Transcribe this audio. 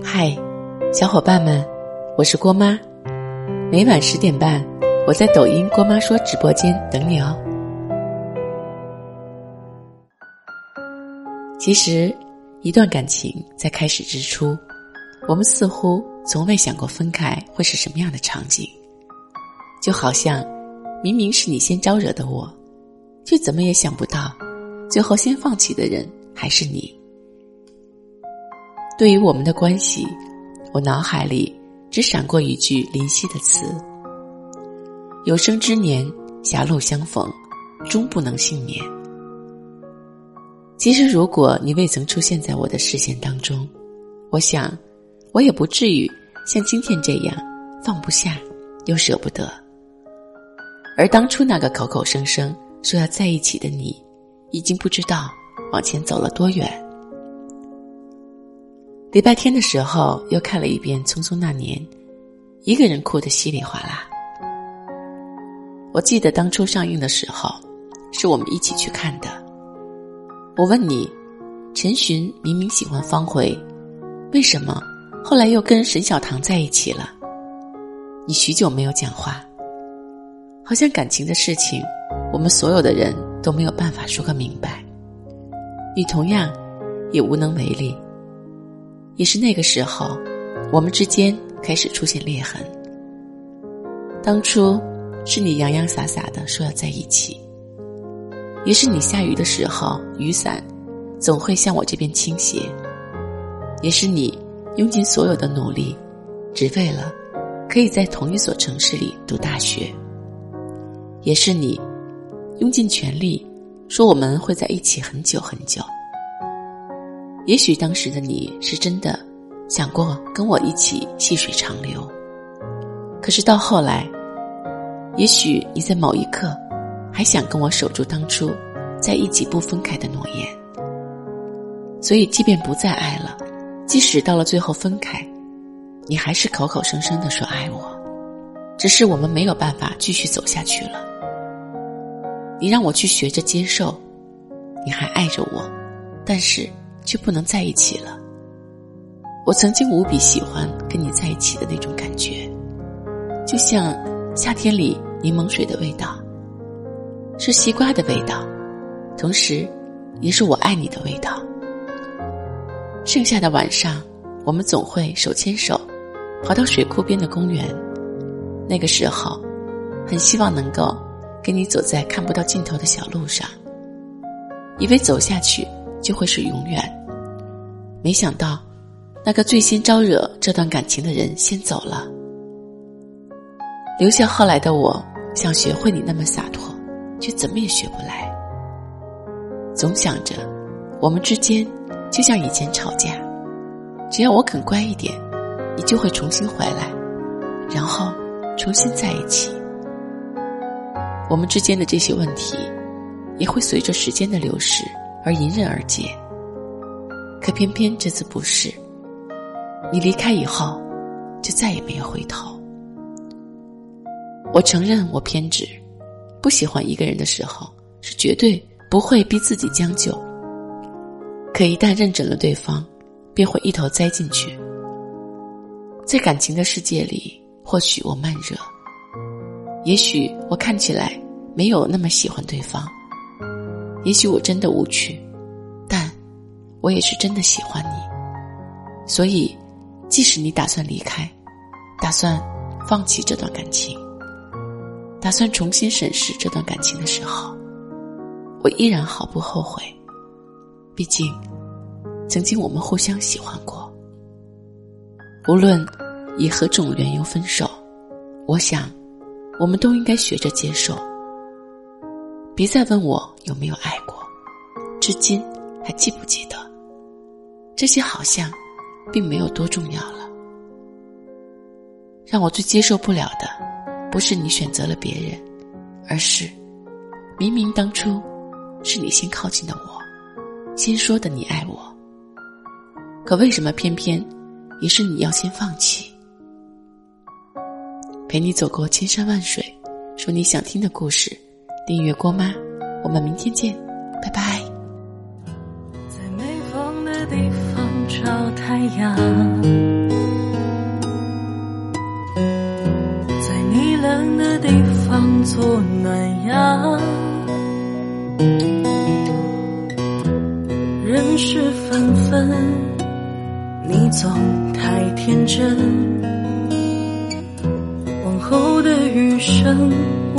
嗨，小伙伴们，我是郭妈。每晚十点半，我在抖音“郭妈说”直播间等你哦。其实，一段感情在开始之初，我们似乎从未想过分开会是什么样的场景。就好像，明明是你先招惹的我，却怎么也想不到，最后先放弃的人还是你。对于我们的关系，我脑海里只闪过一句林夕的词：“有生之年，狭路相逢，终不能幸免。”其实，如果你未曾出现在我的视线当中，我想，我也不至于像今天这样放不下，又舍不得。而当初那个口口声声说要在一起的你，已经不知道往前走了多远。礼拜天的时候，又看了一遍《匆匆那年》，一个人哭得稀里哗啦。我记得当初上映的时候，是我们一起去看的。我问你，陈寻明明喜欢方茴，为什么后来又跟沈小棠在一起了？你许久没有讲话，好像感情的事情，我们所有的人都没有办法说个明白。你同样也无能为力。也是那个时候，我们之间开始出现裂痕。当初是你洋洋洒洒的说要在一起，也是你下雨的时候，雨伞总会向我这边倾斜。也是你用尽所有的努力，只为了可以在同一所城市里读大学。也是你用尽全力说我们会在一起很久很久。也许当时的你是真的想过跟我一起细水长流，可是到后来，也许你在某一刻还想跟我守住当初在一起不分开的诺言。所以，即便不再爱了，即使到了最后分开，你还是口口声声的说爱我，只是我们没有办法继续走下去了。你让我去学着接受，你还爱着我，但是。却不能在一起了。我曾经无比喜欢跟你在一起的那种感觉，就像夏天里柠檬水的味道，是西瓜的味道，同时，也是我爱你的味道。盛夏的晚上，我们总会手牵手，跑到水库边的公园。那个时候，很希望能够跟你走在看不到尽头的小路上，以为走下去。就会是永远。没想到，那个最先招惹这段感情的人先走了，留下后来的我，想学会你那么洒脱，却怎么也学不来。总想着，我们之间就像以前吵架，只要我肯乖一点，你就会重新回来，然后重新在一起。我们之间的这些问题，也会随着时间的流逝。而迎刃而解，可偏偏这次不是。你离开以后，就再也没有回头。我承认我偏执，不喜欢一个人的时候，是绝对不会逼自己将就。可一旦认准了对方，便会一头栽进去。在感情的世界里，或许我慢热，也许我看起来没有那么喜欢对方。也许我真的无趣，但我也是真的喜欢你。所以，即使你打算离开，打算放弃这段感情，打算重新审视这段感情的时候，我依然毫不后悔。毕竟，曾经我们互相喜欢过。无论以何种缘由分手，我想，我们都应该学着接受。别再问我有没有爱过，至今还记不记得？这些好像并没有多重要了。让我最接受不了的，不是你选择了别人，而是明明当初是你先靠近的我，先说的你爱我，可为什么偏偏也是你要先放弃？陪你走过千山万水，说你想听的故事。订阅郭妈，我们明天见，拜拜。在没风的地方。找太阳，在你冷的地方做暖阳。人事纷纷，你总太天真。往后的余生，